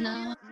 now.